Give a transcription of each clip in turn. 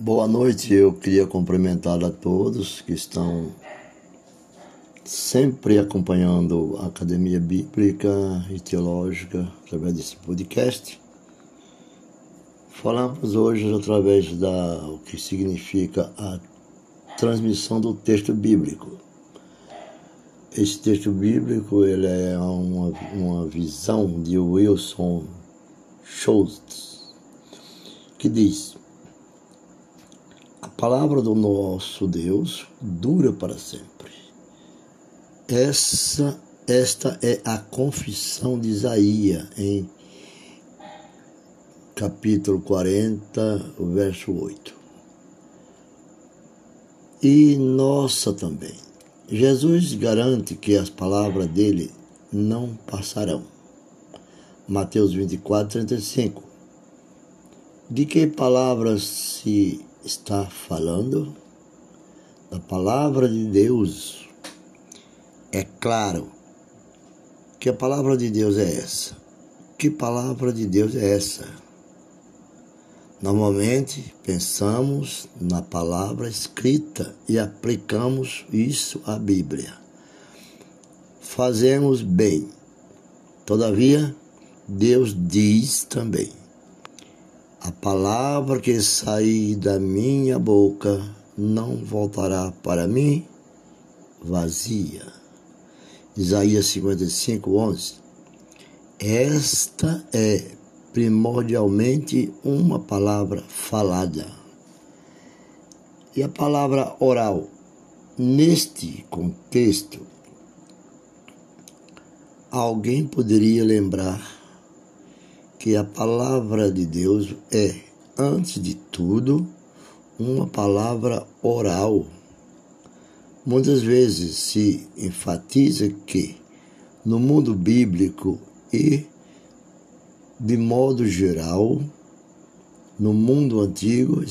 Boa noite, eu queria cumprimentar a todos que estão sempre acompanhando a Academia Bíblica e Teológica através desse podcast. Falamos hoje através da o que significa a transmissão do texto bíblico. Esse texto bíblico ele é uma, uma visão de Wilson Schultz, que diz palavra do nosso Deus dura para sempre. Essa, esta é a confissão de Isaías em capítulo 40, verso 8. E nossa também. Jesus garante que as palavras dele não passarão. Mateus 24, 35. De que palavras se está falando da palavra de Deus. É claro que a palavra de Deus é essa. Que palavra de Deus é essa? Normalmente pensamos na palavra escrita e aplicamos isso à Bíblia. Fazemos bem. Todavia, Deus diz também: a palavra que sair da minha boca não voltará para mim vazia. Isaías 55, 11. Esta é primordialmente uma palavra falada. E a palavra oral, neste contexto, alguém poderia lembrar que a palavra de Deus é, antes de tudo, uma palavra oral. Muitas vezes se enfatiza que, no mundo bíblico e, de modo geral, no mundo antigo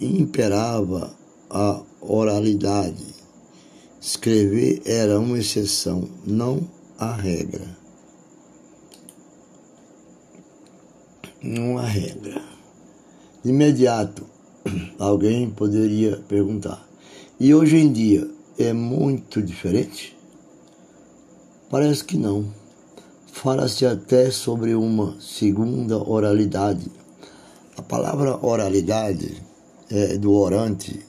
imperava a oralidade. Escrever era uma exceção, não a regra. Uma regra. De imediato, alguém poderia perguntar: e hoje em dia é muito diferente? Parece que não. Fala-se até sobre uma segunda oralidade. A palavra oralidade é do orante.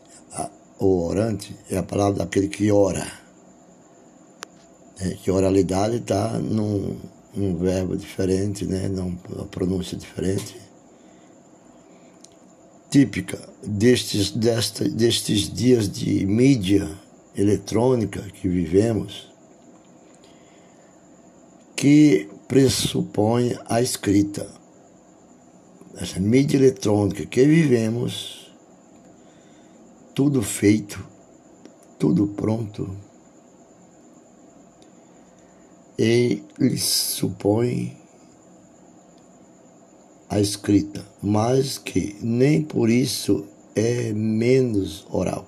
O orante é a palavra daquele que ora. É, que oralidade está num um verbo diferente, né? Não, uma pronúncia diferente. Típica destes, desta, destes dias de mídia eletrônica que vivemos, que pressupõe a escrita. Essa mídia eletrônica que vivemos, tudo feito, tudo pronto, e lhe supõe a escrita, mas que nem por isso é menos oral.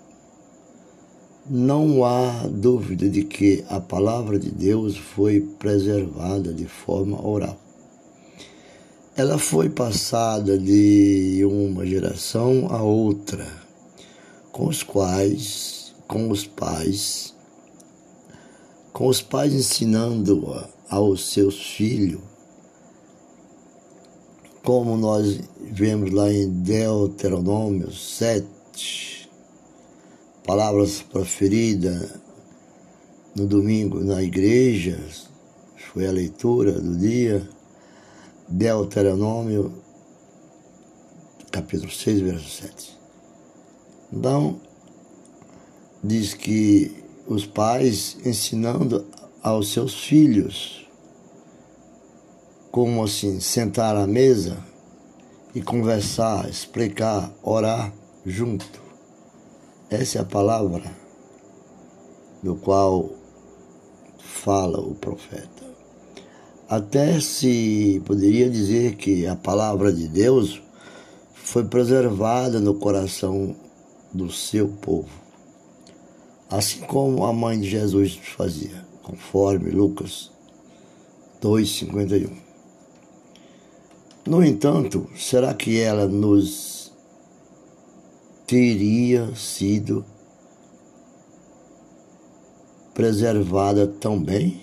Não há dúvida de que a palavra de Deus foi preservada de forma oral. Ela foi passada de uma geração a outra, com os quais, com os pais, com os pais ensinando aos seus filhos, como nós vemos lá em Deuteronômio 7, palavras proferidas no domingo na igreja, foi a leitura do dia, Deuteronômio, capítulo 6, verso 7. Então, diz que os pais ensinando aos seus filhos como assim sentar à mesa e conversar, explicar, orar junto. Essa é a palavra do qual fala o profeta. Até se poderia dizer que a palavra de Deus foi preservada no coração do seu povo assim como a mãe de Jesus fazia, conforme Lucas 2,51. No entanto, será que ela nos teria sido preservada tão bem,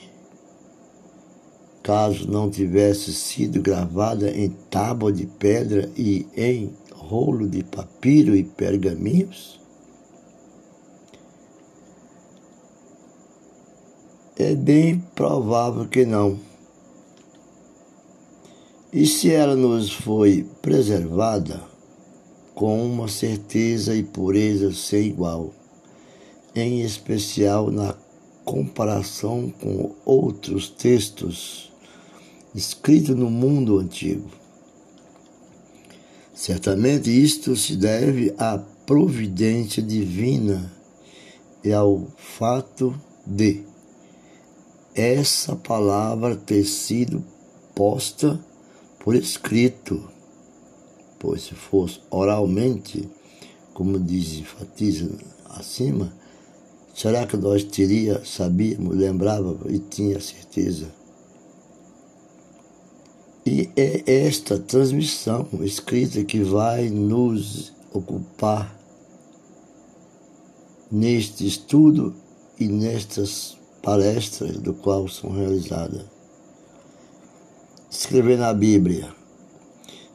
caso não tivesse sido gravada em tábua de pedra e em rolo de papiro e pergaminhos? É bem provável que não. E se ela nos foi preservada com uma certeza e pureza sem igual, em especial na comparação com outros textos escritos no mundo antigo. Certamente isto se deve à providência divina e ao fato de essa palavra ter sido posta por escrito, pois se fosse oralmente, como diz enfatiza acima, será que nós teria, sabíamos, lembrava e tinha certeza? E é esta transmissão escrita que vai nos ocupar neste estudo e nestas palestras do qual são realizadas. Escrever na Bíblia.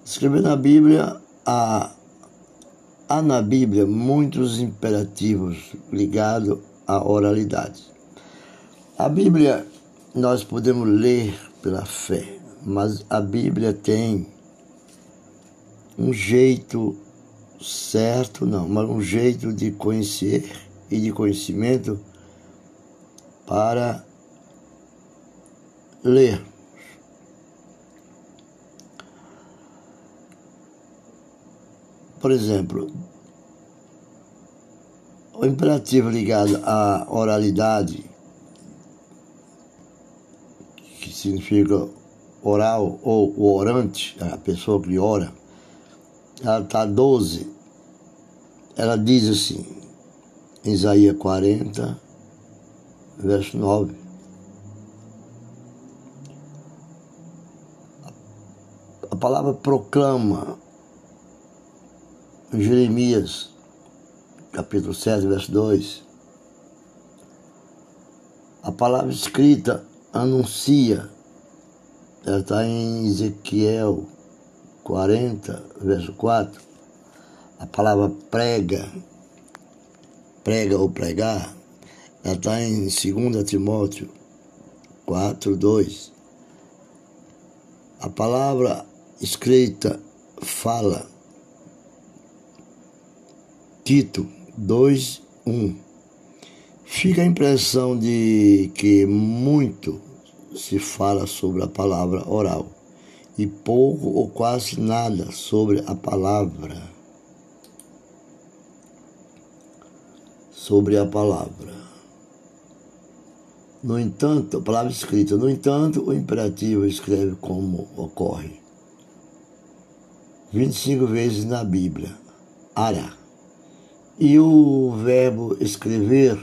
Escrever na Bíblia, há, há na Bíblia muitos imperativos ligados à oralidade. A Bíblia nós podemos ler pela fé mas a Bíblia tem um jeito certo, não, mas um jeito de conhecer e de conhecimento para ler. Por exemplo, o imperativo ligado à oralidade, que significa oral ou o orante, a pessoa que ora, ela está 12. Ela diz assim, em Isaías 40, verso 9. A palavra proclama em Jeremias, capítulo 7, verso 2. A palavra escrita anuncia ela está em Ezequiel 40, verso 4. A palavra prega, prega ou pregar, ela está em 2 Timóteo 4, 2. A palavra escrita fala, Tito 2, 1. Fica a impressão de que muito se fala sobre a palavra oral e pouco ou quase nada sobre a palavra. Sobre a palavra. No entanto, a palavra escrita, no entanto, o imperativo escreve como ocorre. 25 vezes na Bíblia. Ará. E o verbo escrever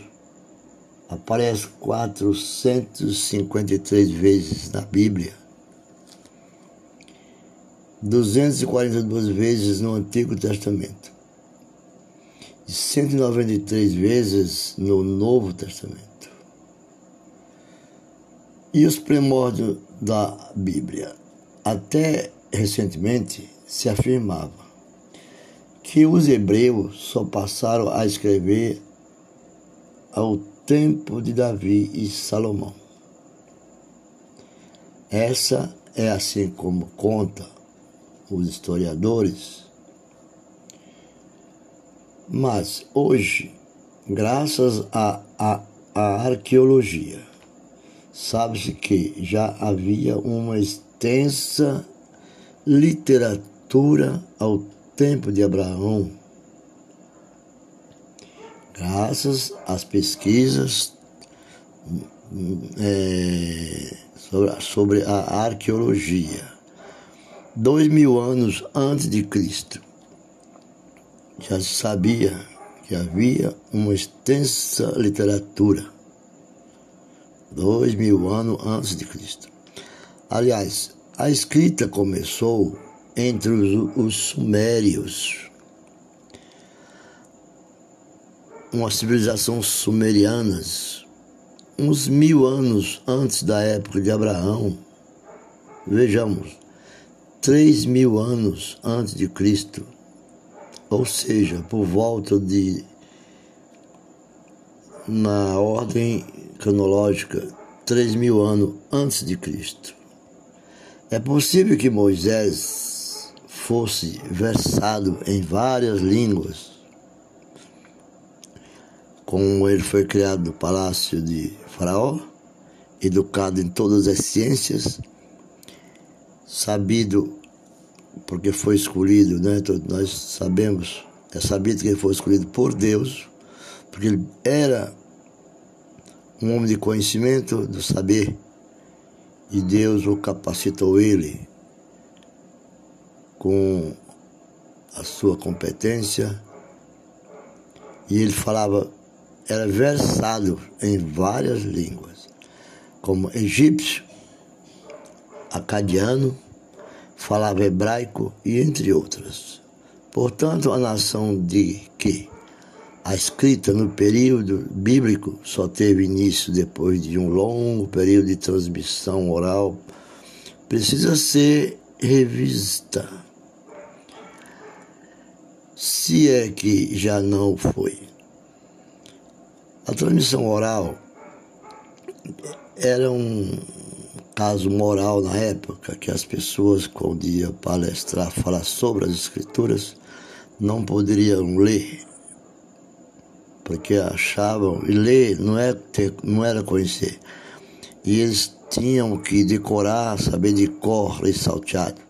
aparece 453 vezes na Bíblia, 242 vezes no Antigo Testamento e 193 vezes no Novo Testamento. E os primórdios da Bíblia. Até recentemente se afirmava que os hebreus só passaram a escrever ao tempo de Davi e Salomão. Essa é assim como conta os historiadores. Mas hoje, graças à a, arqueologia, sabe-se que já havia uma extensa literatura ao tempo de Abraão graças às pesquisas é, sobre, sobre a arqueologia. Dois mil anos antes de Cristo, já se sabia que havia uma extensa literatura. Dois mil anos antes de Cristo. Aliás, a escrita começou entre os, os sumérios uma civilização sumeriana, uns mil anos antes da época de Abraão. Vejamos, três mil anos antes de Cristo, ou seja, por volta de, na ordem cronológica, três mil anos antes de Cristo. É possível que Moisés fosse versado em várias línguas, como ele foi criado no palácio de Faraó, educado em todas as ciências, sabido porque foi escolhido, né? Nós sabemos, é sabido que ele foi escolhido por Deus, porque ele era um homem de conhecimento, do saber e Deus o capacitou ele com a sua competência e ele falava, era versado em várias línguas, como egípcio, acadiano, falava hebraico e entre outras. Portanto, a nação de que a escrita no período bíblico só teve início depois de um longo período de transmissão oral. Precisa ser revista. Se é que já não foi. A transmissão oral era um caso moral na época que as pessoas, quando iam palestrar, falar sobre as escrituras, não poderiam ler porque achavam, e ler não, é ter, não era conhecer. E eles tinham que decorar, saber de cor e salteado.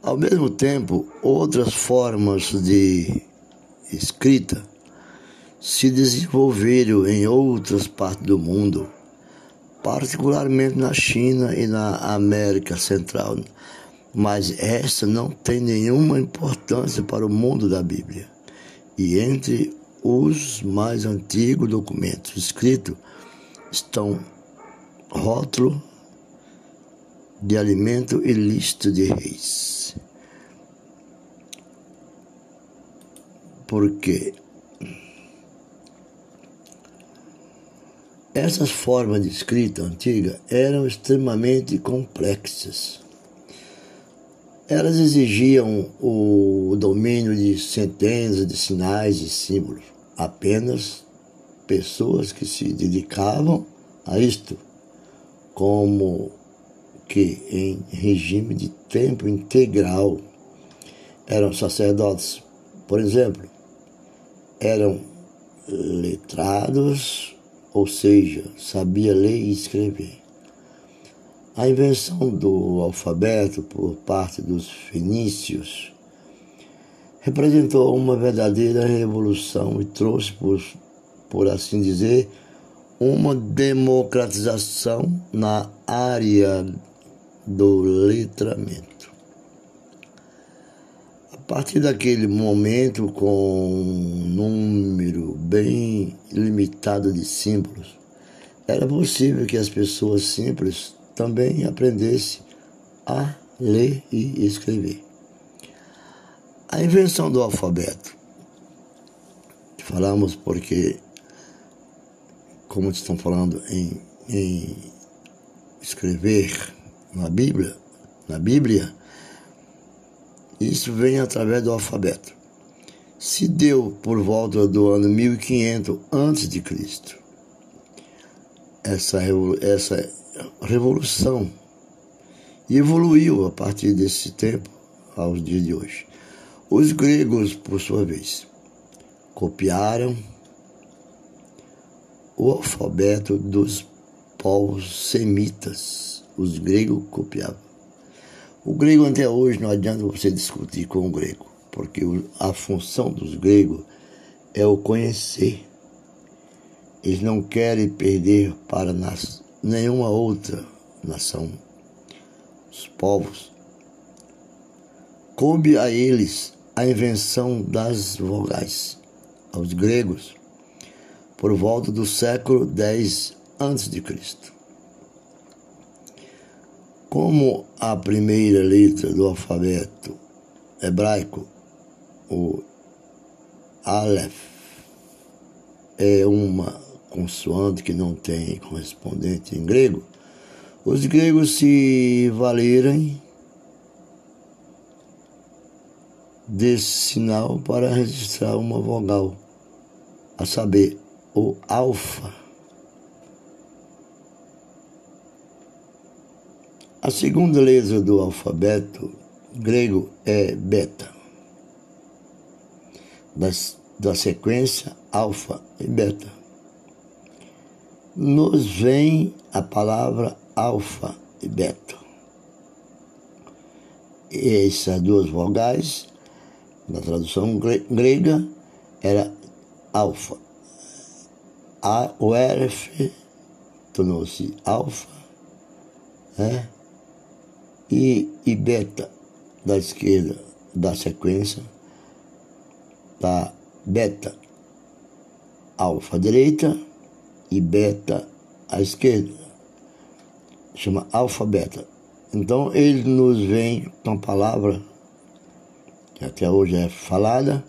Ao mesmo tempo, outras formas de escrita se desenvolveram em outras partes do mundo, particularmente na China e na América Central. Mas essa não tem nenhuma importância para o mundo da Bíblia. E entre os mais antigos documentos escritos estão rótulo de alimento e lista de reis. Porque essas formas de escrita antiga eram extremamente complexas. Elas exigiam o domínio de centenas de sinais e símbolos. Apenas pessoas que se dedicavam a isto, como que em regime de tempo integral eram sacerdotes, por exemplo, eram letrados, ou seja, sabia ler e escrever. A invenção do alfabeto por parte dos fenícios representou uma verdadeira revolução e trouxe, por, por assim dizer, uma democratização na área do letramento. A partir daquele momento, com um número bem limitado de símbolos, era possível que as pessoas simples também aprendesse a ler e escrever. A invenção do alfabeto. Falamos porque, como estão falando em, em escrever na Bíblia, na Bíblia, isso vem através do alfabeto. Se deu por volta do ano 1500 antes de Cristo. Essa, essa revolução e evoluiu a partir desse tempo aos dias de hoje. Os gregos, por sua vez, copiaram o alfabeto dos povos semitas. Os gregos copiavam. O grego até hoje não adianta você discutir com o grego, porque a função dos gregos é o conhecer. Eles não querem perder para nas nenhuma outra nação, os povos. Coube a eles a invenção das vogais, aos gregos, por volta do século X a.C. Como a primeira letra do alfabeto hebraico, o Aleph, é uma consoante que não tem correspondente em grego, os gregos se valerem desse sinal para registrar uma vogal, a saber, o alfa. A segunda letra do alfabeto grego é beta, das, da sequência alfa e beta. Nos vem a palavra alfa e beta. Essas duas vogais, na tradução grega, era alfa. A, o RF tornou-se alfa, né? e, e beta da esquerda da sequência da beta alfa direita e beta à esquerda. Chama alfa-beta. Então ele nos vem com a palavra que até hoje é falada,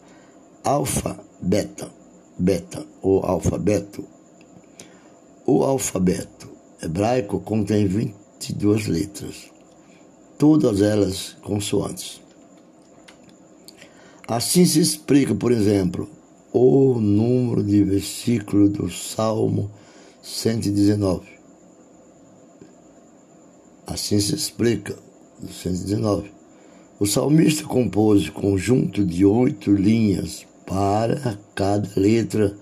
alfa-beta, beta ou alfabeto. O alfabeto hebraico contém 22 letras todas elas consoantes. Assim se explica, por exemplo, o número de versículo do Salmo 119. Assim se explica, do 119. O salmista compôs conjunto de oito linhas para cada letra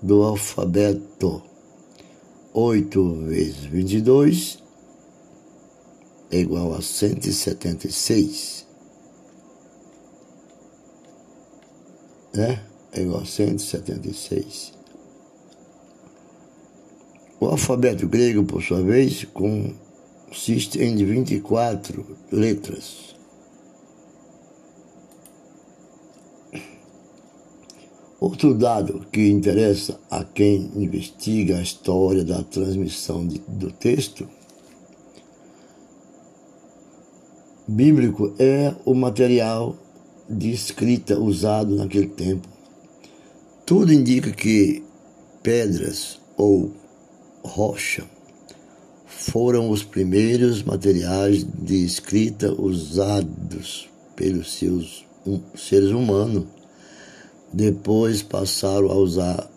do alfabeto. Oito vezes vinte e dois é igual a 176. Né? É igual a 176. O alfabeto grego, por sua vez, consiste em 24 letras. Outro dado que interessa a quem investiga a história da transmissão de, do texto bíblico é o material de escrita usado naquele tempo. Tudo indica que pedras ou rocha foram os primeiros materiais de escrita usados pelos seus seres humanos. Depois passaram a usar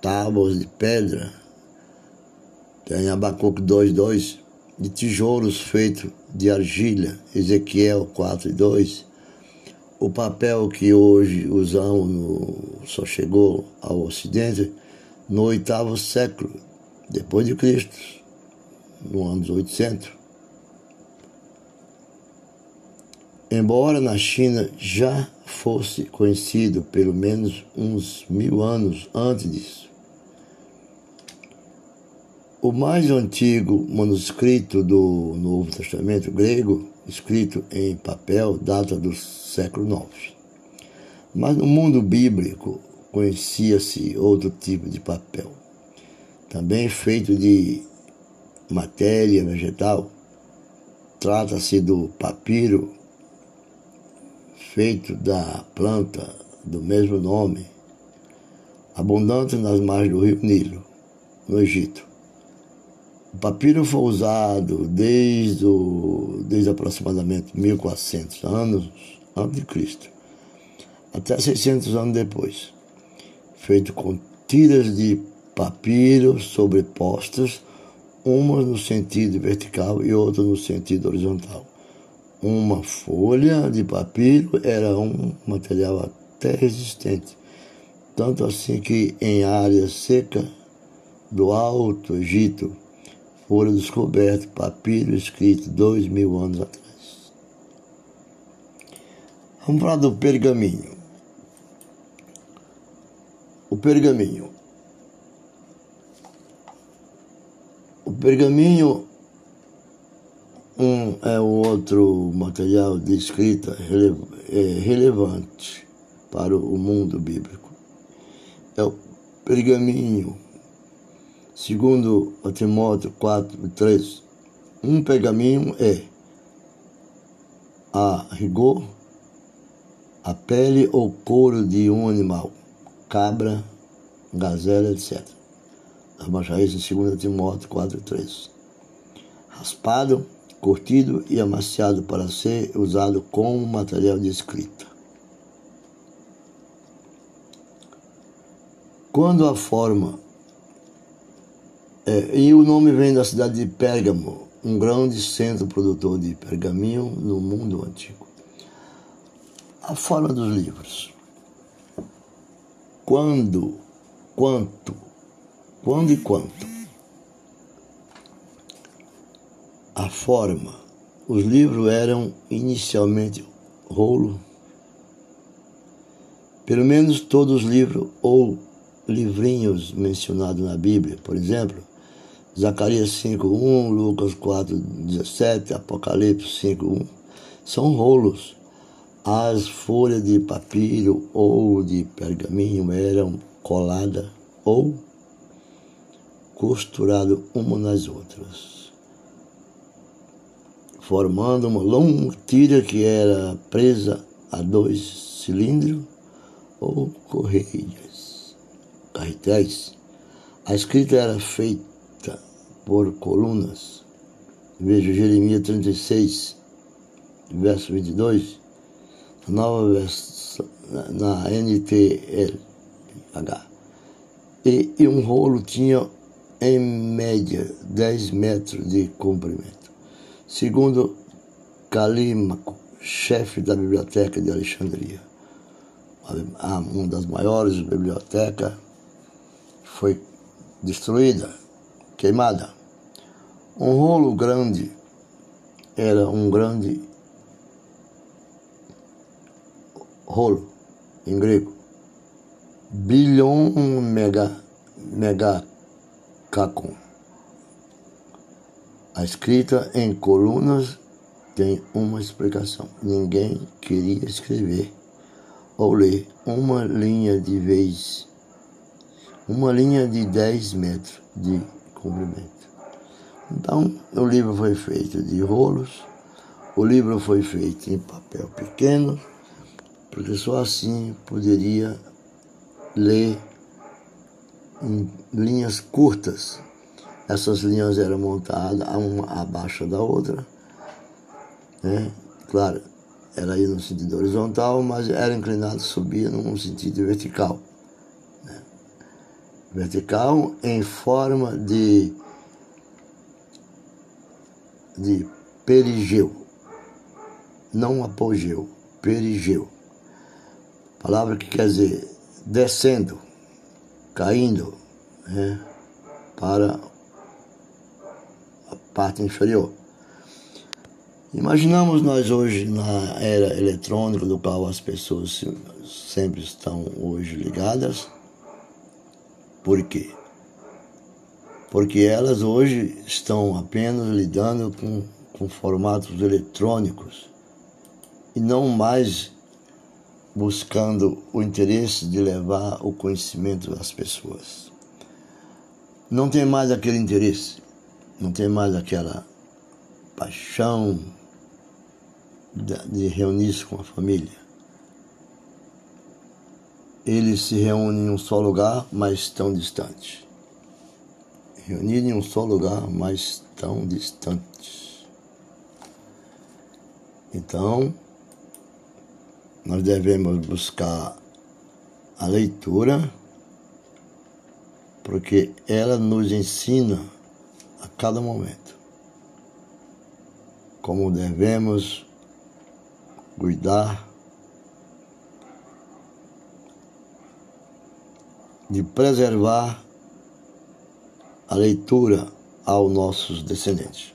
tábuas de pedra. Tem Abacuque 2.2 de tijolos feitos de argila, Ezequiel 4 e 2. O papel que hoje usamos no, só chegou ao Ocidente no oitavo século depois de Cristo, no anos 800. Embora na China já fosse conhecido pelo menos uns mil anos antes disso, o mais antigo manuscrito do Novo Testamento grego, escrito em papel, data do século IX. Mas no mundo bíblico conhecia-se outro tipo de papel, também feito de matéria vegetal. Trata-se do papiro, feito da planta do mesmo nome, abundante nas margens do rio Nilo, no Egito. O papiro foi usado desde, o, desde aproximadamente 1400 anos antes de Cristo até 600 anos depois, feito com tiras de papiro sobrepostas, uma no sentido vertical e outra no sentido horizontal. Uma folha de papiro era um material até resistente, tanto assim que em área seca do Alto Egito foram descobertos papiro escrito dois mil anos atrás. Vamos falar do pergaminho. O pergaminho. O pergaminho um, é o outro material de escrita rele, é, relevante para o mundo bíblico. É o pergaminho Segundo Timóteo 4, 3, um pergaminho é a rigor a pele ou couro de um animal, cabra, gazela, etc. Nós baixar isso em 2 Timóteo 4,3. Raspado, curtido e amaciado para ser usado como material de escrita. Quando a forma. É, e o nome vem da cidade de Pérgamo, um grande centro produtor de pergaminho no mundo antigo. A forma dos livros. Quando, quanto, quando e quanto. A forma. Os livros eram inicialmente rolo. Pelo menos todos os livros ou livrinhos mencionados na Bíblia, por exemplo, Zacarias 5.1, Lucas 4.17, Apocalipse 5.1, são rolos. As folhas de papiro ou de pergaminho eram coladas ou costuradas uma nas outras, formando uma longa tira que era presa a dois cilindros ou correias, carretéis. A escrita era feita por colunas. Veja Jeremias 36, verso 22, nova versão, na NTLH. E, e um rolo tinha, em média, 10 metros de comprimento. Segundo Calímaco, chefe da biblioteca de Alexandria, uma das maiores bibliotecas, foi destruída queimada. Um rolo grande era um grande rolo em grego. Bilhão mega megacacon. A escrita em colunas tem uma explicação. Ninguém queria escrever ou ler uma linha de vez, uma linha de 10 metros de comprimento. Então, o livro foi feito de rolos, o livro foi feito em papel pequeno, porque só assim poderia ler em linhas curtas. Essas linhas eram montadas uma abaixo da outra, né? Claro, era aí no sentido horizontal, mas era inclinado subir num sentido vertical vertical em forma de, de perigeu, não apogeu, perigeu. Palavra que quer dizer descendo, caindo né, para a parte inferior. Imaginamos nós hoje na era eletrônica do qual as pessoas sempre estão hoje ligadas por quê? Porque elas hoje estão apenas lidando com, com formatos eletrônicos e não mais buscando o interesse de levar o conhecimento das pessoas. Não tem mais aquele interesse, não tem mais aquela paixão de reunir-se com a família eles se reúnem em um só lugar, mas tão distantes. Reunidos em um só lugar, mas tão distantes. Então, nós devemos buscar a leitura, porque ela nos ensina a cada momento como devemos cuidar de preservar a leitura aos nossos descendentes.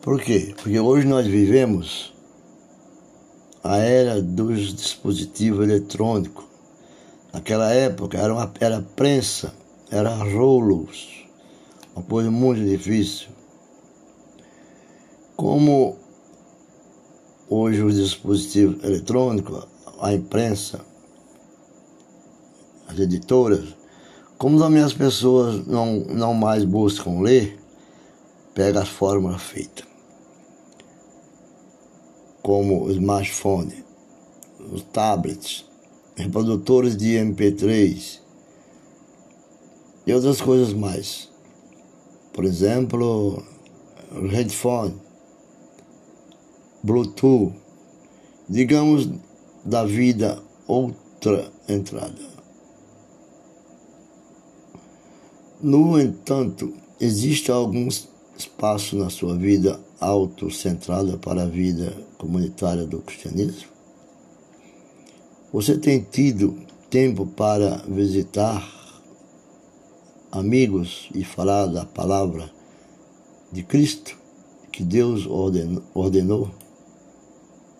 Por quê? Porque hoje nós vivemos a era dos dispositivos eletrônicos. Naquela época era, uma, era prensa, era rolos, uma coisa muito difícil. Como hoje os dispositivos eletrônicos, a imprensa, as editoras, como também as pessoas não, não mais buscam ler, pega as fórmulas feitas. Como o smartphone, os tablets, reprodutores de MP3, e outras coisas mais. Por exemplo, headphone, Bluetooth, digamos da vida outra entrada. No entanto, existe algum espaço na sua vida autocentrada para a vida comunitária do cristianismo? Você tem tido tempo para visitar amigos e falar da palavra de Cristo que Deus ordenou?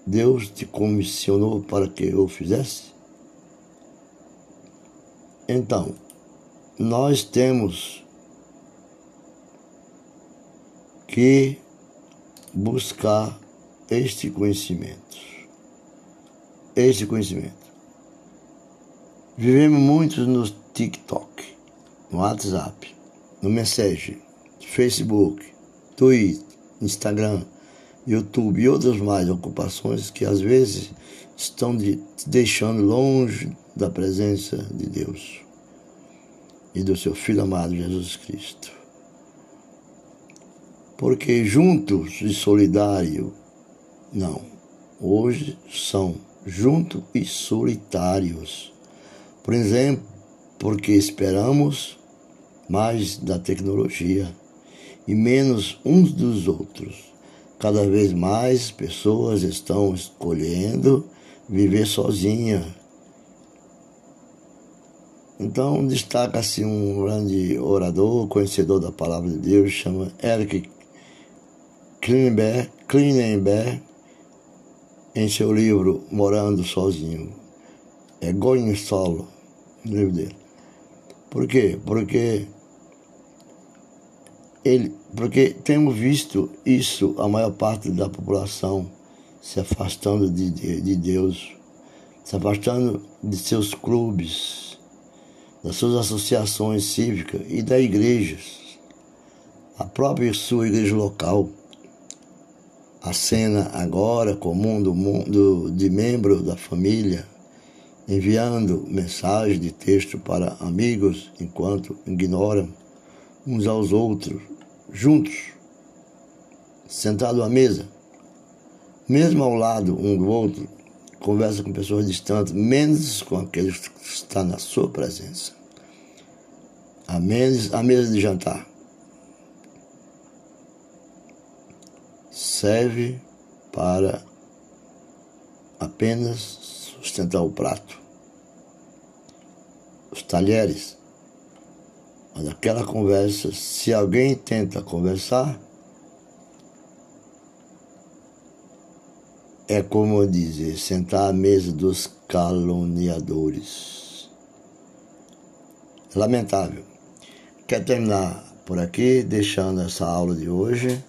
Deus te comissionou para que eu fizesse? Então, nós temos que buscar este conhecimento. Este conhecimento. Vivemos muito no TikTok, no WhatsApp, no Message, Facebook, Twitter, Instagram, YouTube e outras mais ocupações que às vezes estão de, deixando longe da presença de Deus e do seu Filho amado Jesus Cristo. Porque juntos e solidário, não, hoje são juntos e solitários. Por exemplo, porque esperamos mais da tecnologia e menos uns dos outros. Cada vez mais pessoas estão escolhendo viver sozinha então, destaca-se um grande orador, conhecedor da palavra de Deus, chama Eric Klinenberg, em seu livro Morando Sozinho. É Going Solo, o livro dele. Por quê? Porque ele, porque temos visto isso, a maior parte da população se afastando de, de, de Deus, se afastando de seus clubes, das suas associações cívicas e da igreja, a própria sua igreja local. A cena agora comum do mundo de membro da família, enviando mensagem de texto para amigos enquanto ignoram uns aos outros, juntos, sentado à mesa, mesmo ao lado um do outro, conversa com pessoas distantes, menos com aqueles que estão na sua presença a mesa, a mesa de jantar. Serve para apenas sustentar o prato. Os talheres. Mas aquela conversa, se alguém tenta conversar, é como dizer, sentar à mesa dos caluniadores. Lamentável. Quero terminar por aqui, deixando essa aula de hoje,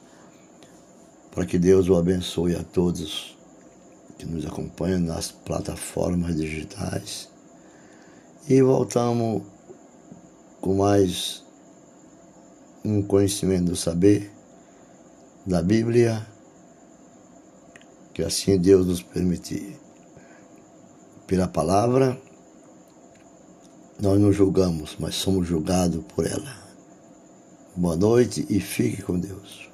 para que Deus o abençoe a todos que nos acompanham nas plataformas digitais. E voltamos com mais um conhecimento do saber da Bíblia, que assim Deus nos permitir. Pela palavra nós não julgamos, mas somos julgados por ela. Boa noite e fique com Deus.